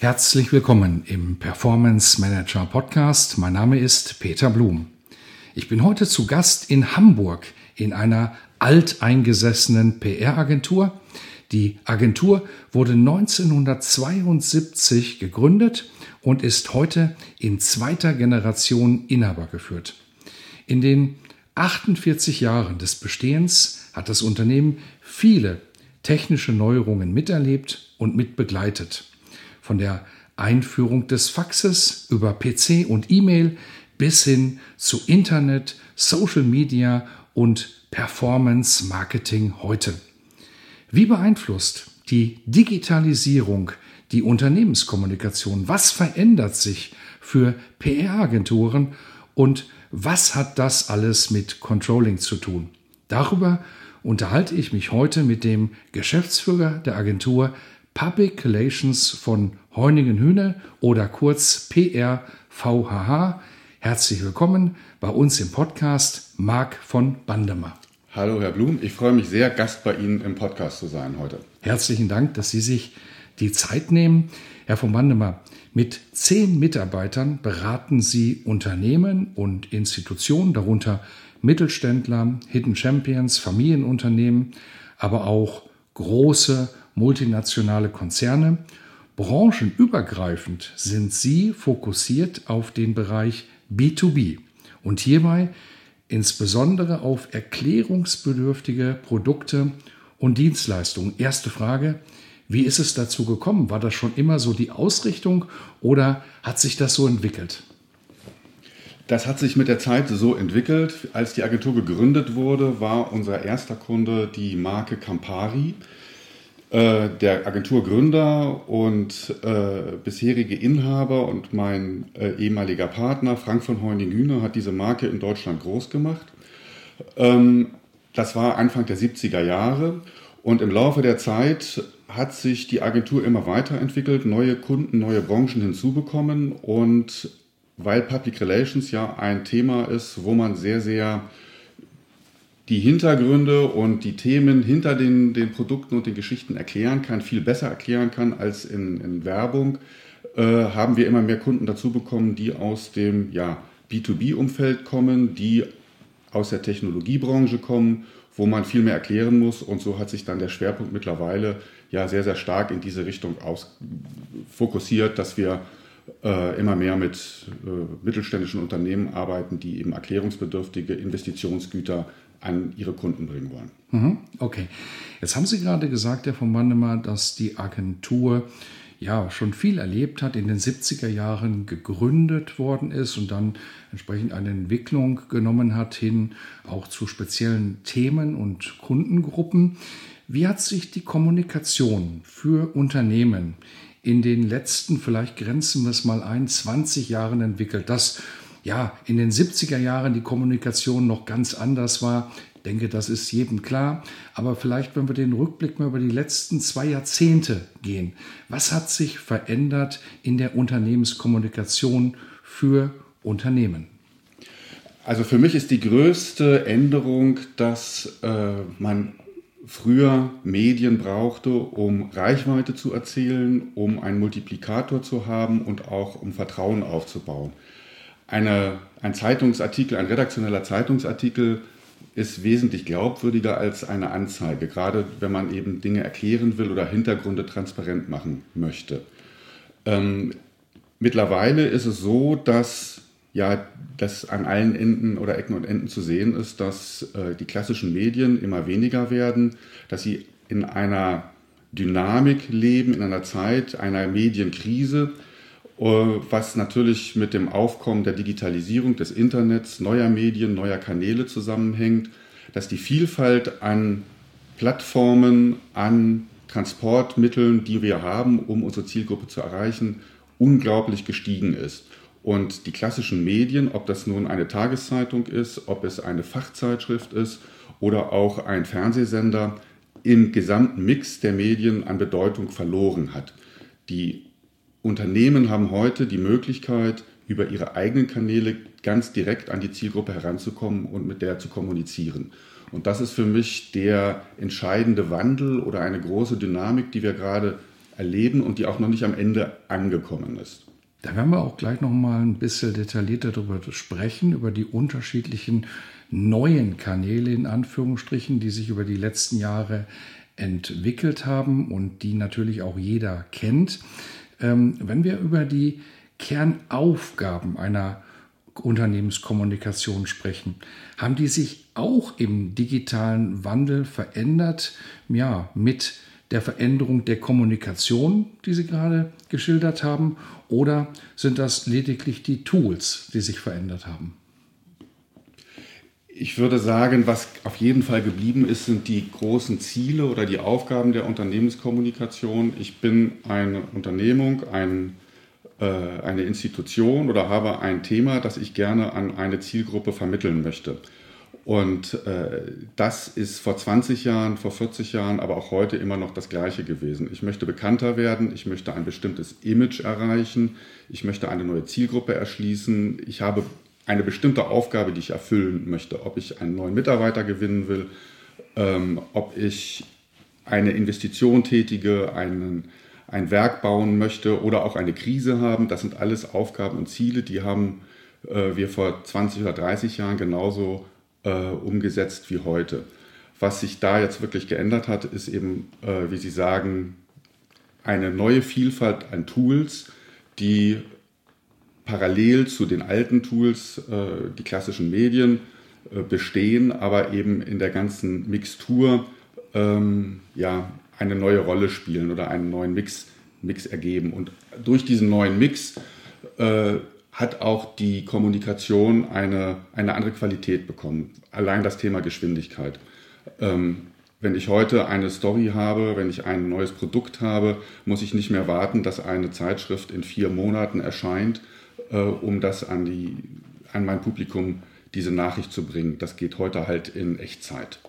Herzlich willkommen im Performance Manager Podcast. Mein Name ist Peter Blum. Ich bin heute zu Gast in Hamburg in einer alteingesessenen PR-Agentur. Die Agentur wurde 1972 gegründet und ist heute in zweiter Generation Inhaber geführt. In den 48 Jahren des Bestehens hat das Unternehmen viele technische Neuerungen miterlebt und mitbegleitet von der Einführung des Faxes über PC und E-Mail bis hin zu Internet, Social Media und Performance Marketing heute. Wie beeinflusst die Digitalisierung die Unternehmenskommunikation? Was verändert sich für PR-Agenturen und was hat das alles mit Controlling zu tun? Darüber unterhalte ich mich heute mit dem Geschäftsführer der Agentur Public Relations von Heuningen Hühne oder kurz PRVHH. Herzlich willkommen bei uns im Podcast Marc von Bandemer. Hallo Herr Blum, ich freue mich sehr, Gast bei Ihnen im Podcast zu sein heute. Herzlichen Dank, dass Sie sich die Zeit nehmen. Herr von Bandemer, mit zehn Mitarbeitern beraten Sie Unternehmen und Institutionen, darunter Mittelständler, Hidden Champions, Familienunternehmen, aber auch große multinationale Konzerne. Branchenübergreifend sind sie fokussiert auf den Bereich B2B und hierbei insbesondere auf erklärungsbedürftige Produkte und Dienstleistungen. Erste Frage, wie ist es dazu gekommen? War das schon immer so die Ausrichtung oder hat sich das so entwickelt? Das hat sich mit der Zeit so entwickelt. Als die Agentur gegründet wurde, war unser erster Kunde die Marke Campari. Äh, der Agenturgründer und äh, bisherige Inhaber und mein äh, ehemaliger Partner Frank von Heuning-Hühne hat diese Marke in Deutschland groß gemacht. Ähm, das war Anfang der 70er Jahre und im Laufe der Zeit hat sich die Agentur immer weiterentwickelt, neue Kunden, neue Branchen hinzubekommen und weil Public Relations ja ein Thema ist, wo man sehr, sehr die Hintergründe und die Themen hinter den, den Produkten und den Geschichten erklären kann, viel besser erklären kann als in, in Werbung, äh, haben wir immer mehr Kunden dazu bekommen, die aus dem ja, B2B-Umfeld kommen, die aus der Technologiebranche kommen, wo man viel mehr erklären muss. Und so hat sich dann der Schwerpunkt mittlerweile ja sehr, sehr stark in diese Richtung aus, fokussiert, dass wir äh, immer mehr mit äh, mittelständischen Unternehmen arbeiten, die eben erklärungsbedürftige Investitionsgüter an ihre Kunden bringen wollen. Mhm, okay. Jetzt haben Sie gerade gesagt, Herr von Mannemer, dass die Agentur ja schon viel erlebt hat, in den 70er Jahren gegründet worden ist und dann entsprechend eine Entwicklung genommen hat hin auch zu speziellen Themen und Kundengruppen. Wie hat sich die Kommunikation für Unternehmen in den letzten, vielleicht grenzen wir es mal ein, 20 Jahren entwickelt? Das ja, in den 70er Jahren die Kommunikation noch ganz anders war. Ich denke, das ist jedem klar. Aber vielleicht, wenn wir den Rückblick mal über die letzten zwei Jahrzehnte gehen. Was hat sich verändert in der Unternehmenskommunikation für Unternehmen? Also für mich ist die größte Änderung, dass äh, man früher Medien brauchte, um Reichweite zu erzielen, um einen Multiplikator zu haben und auch um Vertrauen aufzubauen eine, ein Zeitungsartikel, ein redaktioneller Zeitungsartikel ist wesentlich glaubwürdiger als eine Anzeige, gerade wenn man eben Dinge erklären will oder Hintergründe transparent machen möchte. Ähm, mittlerweile ist es so, dass ja, das an allen Enden oder Ecken und Enden zu sehen ist, dass äh, die klassischen Medien immer weniger werden, dass sie in einer Dynamik leben, in einer Zeit einer Medienkrise, was natürlich mit dem Aufkommen der Digitalisierung des Internets, neuer Medien, neuer Kanäle zusammenhängt, dass die Vielfalt an Plattformen an Transportmitteln, die wir haben, um unsere Zielgruppe zu erreichen, unglaublich gestiegen ist. Und die klassischen Medien, ob das nun eine Tageszeitung ist, ob es eine Fachzeitschrift ist oder auch ein Fernsehsender, im gesamten Mix der Medien an Bedeutung verloren hat. Die Unternehmen haben heute die Möglichkeit, über ihre eigenen Kanäle ganz direkt an die Zielgruppe heranzukommen und mit der zu kommunizieren. Und das ist für mich der entscheidende Wandel oder eine große Dynamik, die wir gerade erleben und die auch noch nicht am Ende angekommen ist. Da werden wir auch gleich noch mal ein bisschen detaillierter darüber sprechen, über die unterschiedlichen neuen Kanäle in Anführungsstrichen, die sich über die letzten Jahre entwickelt haben und die natürlich auch jeder kennt. Ähm, wenn wir über die Kernaufgaben einer Unternehmenskommunikation sprechen, haben die sich auch im digitalen Wandel verändert, ja, mit der Veränderung der Kommunikation, die Sie gerade geschildert haben, oder sind das lediglich die Tools, die sich verändert haben? Ich würde sagen, was auf jeden Fall geblieben ist, sind die großen Ziele oder die Aufgaben der Unternehmenskommunikation. Ich bin eine Unternehmung, ein, äh, eine Institution oder habe ein Thema, das ich gerne an eine Zielgruppe vermitteln möchte. Und äh, das ist vor 20 Jahren, vor 40 Jahren, aber auch heute immer noch das Gleiche gewesen. Ich möchte bekannter werden, ich möchte ein bestimmtes Image erreichen, ich möchte eine neue Zielgruppe erschließen, ich habe eine bestimmte Aufgabe, die ich erfüllen möchte, ob ich einen neuen Mitarbeiter gewinnen will, ähm, ob ich eine Investition tätige, einen, ein Werk bauen möchte oder auch eine Krise haben. Das sind alles Aufgaben und Ziele, die haben äh, wir vor 20 oder 30 Jahren genauso äh, umgesetzt wie heute. Was sich da jetzt wirklich geändert hat, ist eben, äh, wie Sie sagen, eine neue Vielfalt an Tools, die parallel zu den alten Tools, äh, die klassischen Medien, äh, bestehen, aber eben in der ganzen Mixtur ähm, ja, eine neue Rolle spielen oder einen neuen Mix, Mix ergeben. Und durch diesen neuen Mix äh, hat auch die Kommunikation eine, eine andere Qualität bekommen. Allein das Thema Geschwindigkeit. Ähm, wenn ich heute eine Story habe, wenn ich ein neues Produkt habe, muss ich nicht mehr warten, dass eine Zeitschrift in vier Monaten erscheint, äh, um das an, die, an mein Publikum diese Nachricht zu bringen. Das geht heute halt in Echtzeit.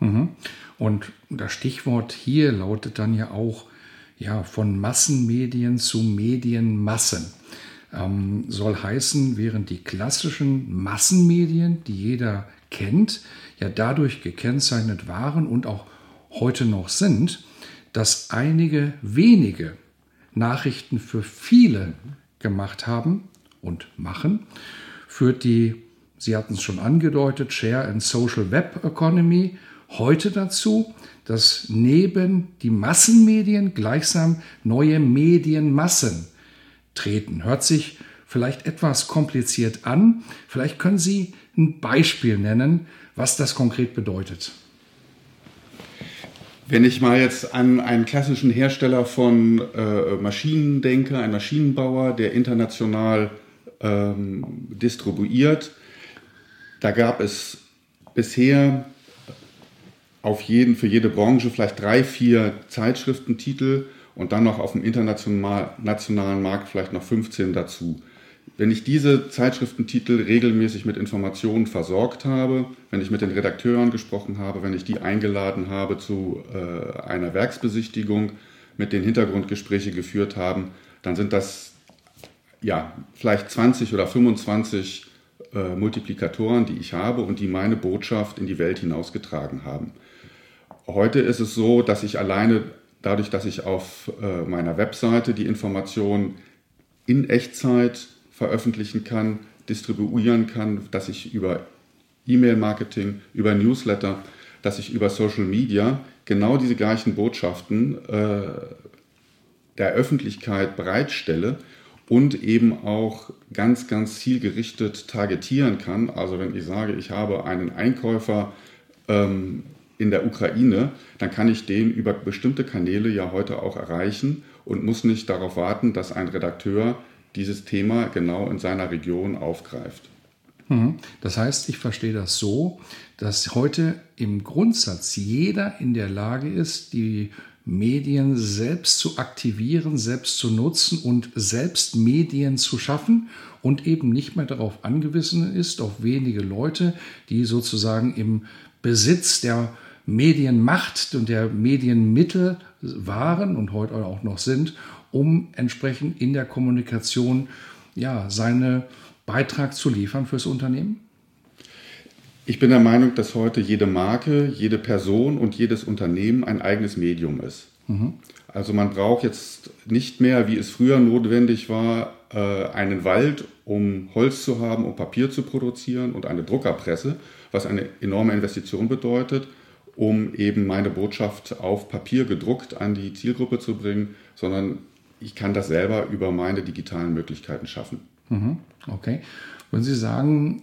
Mhm. Und das Stichwort hier lautet dann ja auch ja, von Massenmedien zu Medienmassen ähm, soll heißen, während die klassischen Massenmedien, die jeder kennt, ja dadurch gekennzeichnet waren und auch heute noch sind, dass einige wenige Nachrichten für viele gemacht haben und machen, führt die, Sie hatten es schon angedeutet, Share and Social Web Economy heute dazu, dass neben die Massenmedien gleichsam neue Medienmassen treten. Hört sich vielleicht etwas kompliziert an. Vielleicht können Sie ein Beispiel nennen, was das konkret bedeutet. Wenn ich mal jetzt an einen klassischen Hersteller von äh, Maschinen denke, einen Maschinenbauer, der international ähm, distribuiert, da gab es bisher auf jeden, für jede Branche vielleicht drei, vier Zeitschriftentitel und dann noch auf dem internationalen Markt vielleicht noch 15 dazu. Wenn ich diese Zeitschriftentitel regelmäßig mit Informationen versorgt habe, wenn ich mit den Redakteuren gesprochen habe, wenn ich die eingeladen habe zu äh, einer Werksbesichtigung, mit den Hintergrundgespräche geführt haben, dann sind das ja vielleicht 20 oder 25 äh, Multiplikatoren, die ich habe und die meine Botschaft in die Welt hinausgetragen haben. Heute ist es so, dass ich alleine dadurch, dass ich auf äh, meiner Webseite die Informationen in Echtzeit veröffentlichen kann, distribuieren kann, dass ich über E-Mail-Marketing, über Newsletter, dass ich über Social Media genau diese gleichen Botschaften äh, der Öffentlichkeit bereitstelle und eben auch ganz, ganz zielgerichtet targetieren kann. Also wenn ich sage, ich habe einen Einkäufer ähm, in der Ukraine, dann kann ich den über bestimmte Kanäle ja heute auch erreichen und muss nicht darauf warten, dass ein Redakteur dieses Thema genau in seiner Region aufgreift. Mhm. Das heißt, ich verstehe das so, dass heute im Grundsatz jeder in der Lage ist, die Medien selbst zu aktivieren, selbst zu nutzen und selbst Medien zu schaffen und eben nicht mehr darauf angewiesen ist, auf wenige Leute, die sozusagen im Besitz der Medienmacht und der Medienmittel waren und heute auch noch sind, um entsprechend in der Kommunikation ja, seine Beitrag zu liefern fürs Unternehmen? Ich bin der Meinung, dass heute jede Marke, jede Person und jedes Unternehmen ein eigenes Medium ist. Mhm. Also man braucht jetzt nicht mehr, wie es früher notwendig war, äh, einen Wald, um Holz zu haben, um Papier zu produzieren und eine Druckerpresse, was eine enorme Investition bedeutet, um eben meine Botschaft auf Papier gedruckt an die Zielgruppe zu bringen, sondern ich kann das selber über meine digitalen Möglichkeiten schaffen. Mhm. Okay. Würden Sie sagen,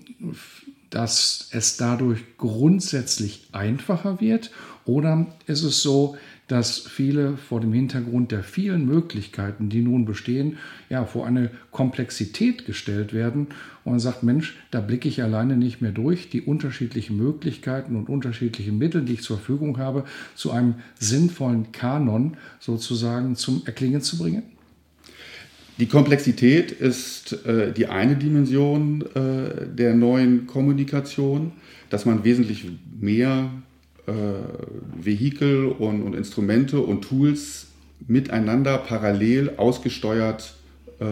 dass es dadurch grundsätzlich einfacher wird? Oder ist es so, dass viele vor dem Hintergrund der vielen Möglichkeiten, die nun bestehen, ja, vor eine Komplexität gestellt werden und man sagt, Mensch, da blicke ich alleine nicht mehr durch, die unterschiedlichen Möglichkeiten und unterschiedlichen Mittel, die ich zur Verfügung habe, zu einem sinnvollen Kanon sozusagen zum Erklingen zu bringen? Die Komplexität ist äh, die eine Dimension äh, der neuen Kommunikation, dass man wesentlich mehr äh, Vehikel und, und, Instrumente und Tools miteinander parallel ausgesteuert äh,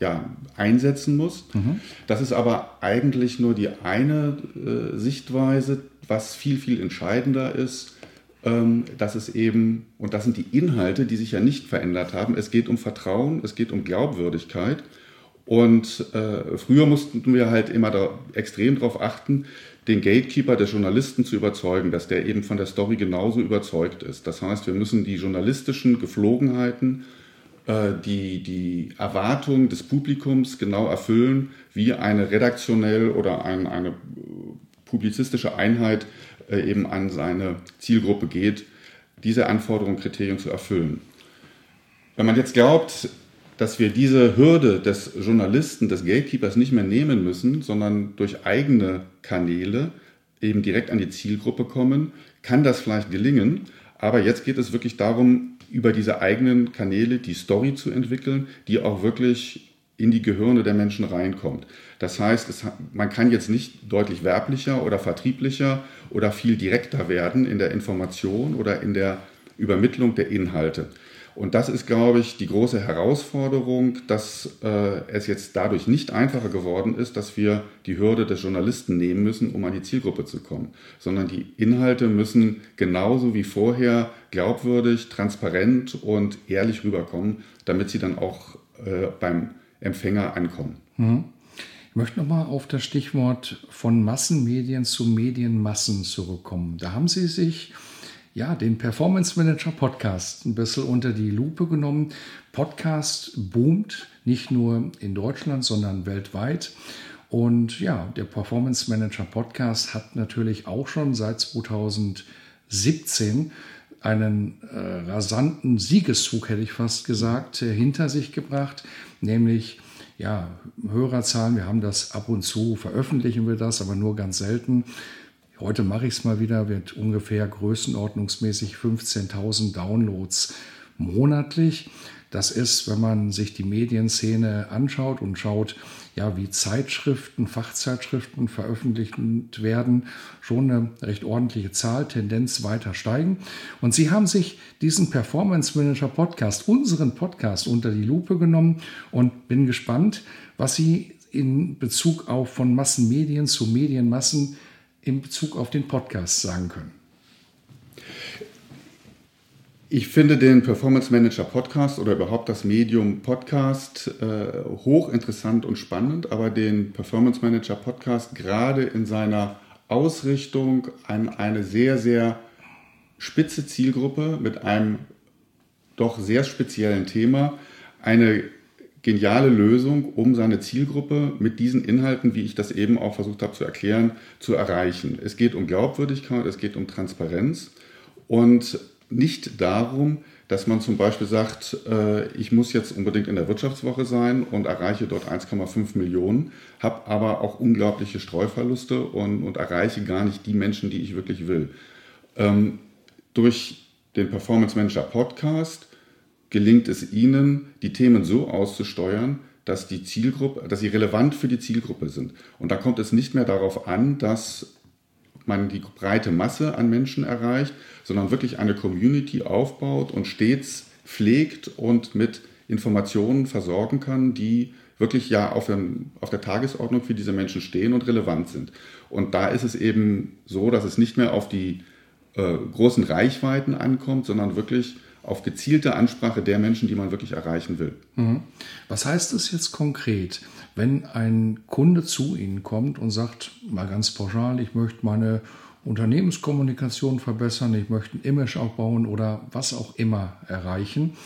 ja, einsetzen muss. Mhm. Das ist aber eigentlich nur die eine äh, Sichtweise, was viel, viel entscheidender ist dass es eben, und das sind die Inhalte, die sich ja nicht verändert haben, es geht um Vertrauen, es geht um Glaubwürdigkeit. Und äh, früher mussten wir halt immer da extrem darauf achten, den Gatekeeper der Journalisten zu überzeugen, dass der eben von der Story genauso überzeugt ist. Das heißt, wir müssen die journalistischen Geflogenheiten, äh, die, die Erwartungen des Publikums genau erfüllen, wie eine redaktionell oder ein, eine publizistische Einheit äh, eben an seine Zielgruppe geht, diese Anforderungen, Kriterien zu erfüllen. Wenn man jetzt glaubt, dass wir diese Hürde des Journalisten, des Gatekeepers nicht mehr nehmen müssen, sondern durch eigene Kanäle eben direkt an die Zielgruppe kommen, kann das vielleicht gelingen. Aber jetzt geht es wirklich darum, über diese eigenen Kanäle die Story zu entwickeln, die auch wirklich in die Gehirne der Menschen reinkommt. Das heißt, es, man kann jetzt nicht deutlich werblicher oder vertrieblicher oder viel direkter werden in der Information oder in der Übermittlung der Inhalte. Und das ist, glaube ich, die große Herausforderung, dass äh, es jetzt dadurch nicht einfacher geworden ist, dass wir die Hürde des Journalisten nehmen müssen, um an die Zielgruppe zu kommen, sondern die Inhalte müssen genauso wie vorher glaubwürdig, transparent und ehrlich rüberkommen, damit sie dann auch äh, beim Empfänger ankommen. Mhm. Ich möchte nochmal auf das Stichwort von Massenmedien zu Medienmassen zurückkommen. Da haben Sie sich ja, den Performance Manager Podcast ein bisschen unter die Lupe genommen. Podcast boomt nicht nur in Deutschland, sondern weltweit. Und ja, der Performance Manager Podcast hat natürlich auch schon seit 2017 einen äh, rasanten Siegeszug, hätte ich fast gesagt, äh, hinter sich gebracht, nämlich ja, Hörerzahlen. Wir haben das ab und zu, veröffentlichen wir das, aber nur ganz selten. Heute mache ich es mal wieder, wird ungefähr größenordnungsmäßig 15.000 Downloads monatlich. Das ist, wenn man sich die Medienszene anschaut und schaut, ja, wie Zeitschriften, Fachzeitschriften veröffentlicht werden, schon eine recht ordentliche Zahl, Tendenz weiter steigen. Und Sie haben sich diesen Performance Manager Podcast, unseren Podcast unter die Lupe genommen und bin gespannt, was Sie in Bezug auf von Massenmedien zu Medienmassen in Bezug auf den Podcast sagen können. Ich finde den Performance Manager Podcast oder überhaupt das Medium Podcast äh, hochinteressant und spannend, aber den Performance Manager Podcast gerade in seiner Ausrichtung an eine sehr, sehr spitze Zielgruppe mit einem doch sehr speziellen Thema eine geniale Lösung, um seine Zielgruppe mit diesen Inhalten, wie ich das eben auch versucht habe zu erklären, zu erreichen. Es geht um Glaubwürdigkeit, es geht um Transparenz und nicht darum, dass man zum Beispiel sagt, äh, ich muss jetzt unbedingt in der Wirtschaftswoche sein und erreiche dort 1,5 Millionen, habe aber auch unglaubliche Streuverluste und, und, erreiche gar nicht die Menschen, die ich wirklich will. Ähm, durch den Performance Manager Podcast gelingt es Ihnen, die Themen so auszusteuern, dass die Zielgruppe, dass sie relevant für die Zielgruppe sind. Und da kommt es nicht mehr darauf an, dass man die breite Masse an Menschen erreicht, sondern wirklich eine Community aufbaut und stets pflegt und mit Informationen versorgen kann, die wirklich ja auf, dem, auf der Tagesordnung für diese Menschen stehen und relevant sind. Und da ist es eben so, dass es nicht mehr auf die äh, großen Reichweiten ankommt, sondern wirklich auf gezielte Ansprache der Menschen, die man wirklich erreichen will. Mhm. Was heißt das jetzt konkret, wenn ein Kunde zu Ihnen kommt und sagt, mal ganz pauschal, ich möchte meine Unternehmenskommunikation verbessern, ich möchte ein Image aufbauen oder was auch immer erreichen,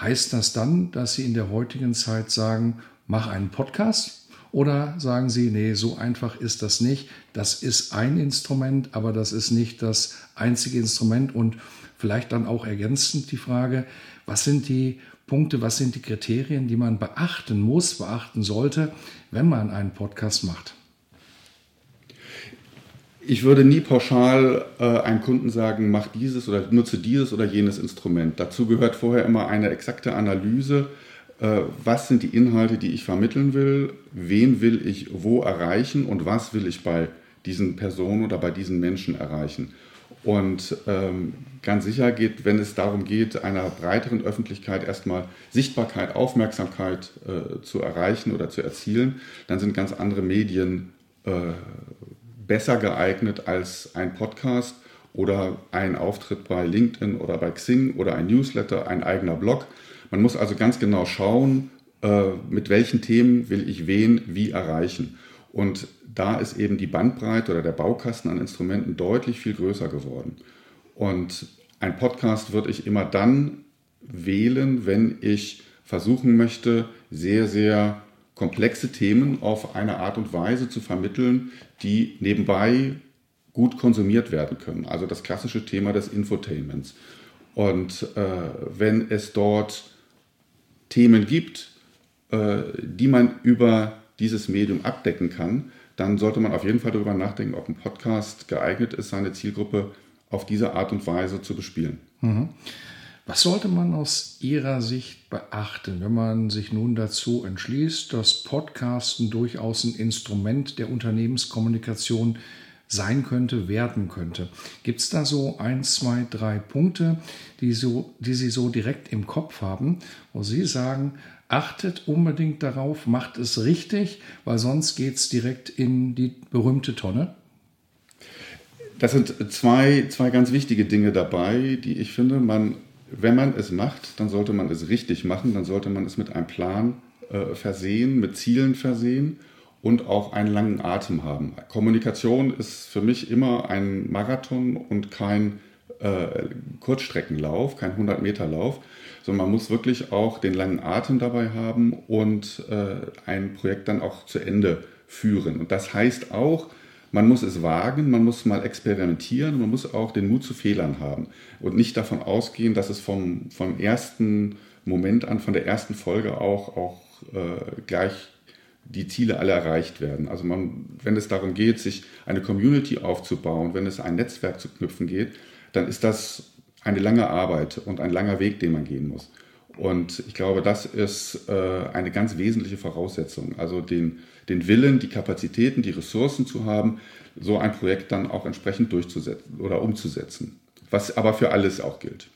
heißt das dann, dass Sie in der heutigen Zeit sagen, mach einen Podcast? Oder sagen Sie, nee, so einfach ist das nicht. Das ist ein Instrument, aber das ist nicht das einzige Instrument und Vielleicht dann auch ergänzend die Frage, was sind die Punkte, was sind die Kriterien, die man beachten muss, beachten sollte, wenn man einen Podcast macht? Ich würde nie pauschal äh, einem Kunden sagen, mach dieses oder nutze dieses oder jenes Instrument. Dazu gehört vorher immer eine exakte Analyse, äh, was sind die Inhalte, die ich vermitteln will, wen will ich wo erreichen und was will ich bei diesen Personen oder bei diesen Menschen erreichen. Und ähm, ganz sicher geht, wenn es darum geht, einer breiteren Öffentlichkeit erstmal Sichtbarkeit, Aufmerksamkeit äh, zu erreichen oder zu erzielen, dann sind ganz andere Medien äh, besser geeignet als ein Podcast oder ein Auftritt bei LinkedIn oder bei Xing oder ein Newsletter, ein eigener Blog. Man muss also ganz genau schauen, äh, mit welchen Themen will ich wen wie erreichen. Und da ist eben die Bandbreite oder der Baukasten an Instrumenten deutlich viel größer geworden. Und ein Podcast würde ich immer dann wählen, wenn ich versuchen möchte, sehr, sehr komplexe Themen auf eine Art und Weise zu vermitteln, die nebenbei gut konsumiert werden können. Also das klassische Thema des Infotainments. Und äh, wenn es dort Themen gibt, äh, die man über dieses Medium abdecken kann, dann sollte man auf jeden Fall darüber nachdenken, ob ein Podcast geeignet ist, seine Zielgruppe auf diese Art und Weise zu bespielen. Mhm. Was sollte man aus Ihrer Sicht beachten, wenn man sich nun dazu entschließt, dass Podcasten durchaus ein Instrument der Unternehmenskommunikation sein könnte, werden könnte? Gibt es da so ein, zwei, drei Punkte, die, so, die Sie so direkt im Kopf haben, wo Sie sagen, achtet unbedingt darauf, macht es richtig, weil sonst geht es direkt in die berühmte Tonne? Das sind zwei, zwei ganz wichtige Dinge dabei, die ich finde, man, wenn man es macht, dann sollte man es richtig machen, dann sollte man es mit einem Plan äh, versehen, mit Zielen versehen und auch einen langen Atem haben. Kommunikation ist für mich immer ein Marathon und kein äh, Kurzstreckenlauf, kein 100-Meter-Lauf sondern man muss wirklich auch den langen Atem dabei haben und äh, ein Projekt dann auch zu Ende führen. Und das heißt auch, man muss es wagen, man muss mal experimentieren, man muss auch den Mut zu Fehlern haben und nicht davon ausgehen, dass es vom, vom ersten Moment an, von der ersten Folge auch, auch äh, gleich die Ziele alle erreicht werden. Also man, wenn es darum geht, sich eine Community aufzubauen, wenn es ein Netzwerk zu knüpfen geht, dann ist das eine lange Arbeit und ein langer Weg, den man gehen muss. Und ich glaube, das ist äh, eine ganz wesentliche Voraussetzung. Also den, den Willen, die Kapazitäten, die Ressourcen zu haben, so ein Projekt dann auch entsprechend durchzusetzen oder umzusetzen. Was aber für alles auch gilt.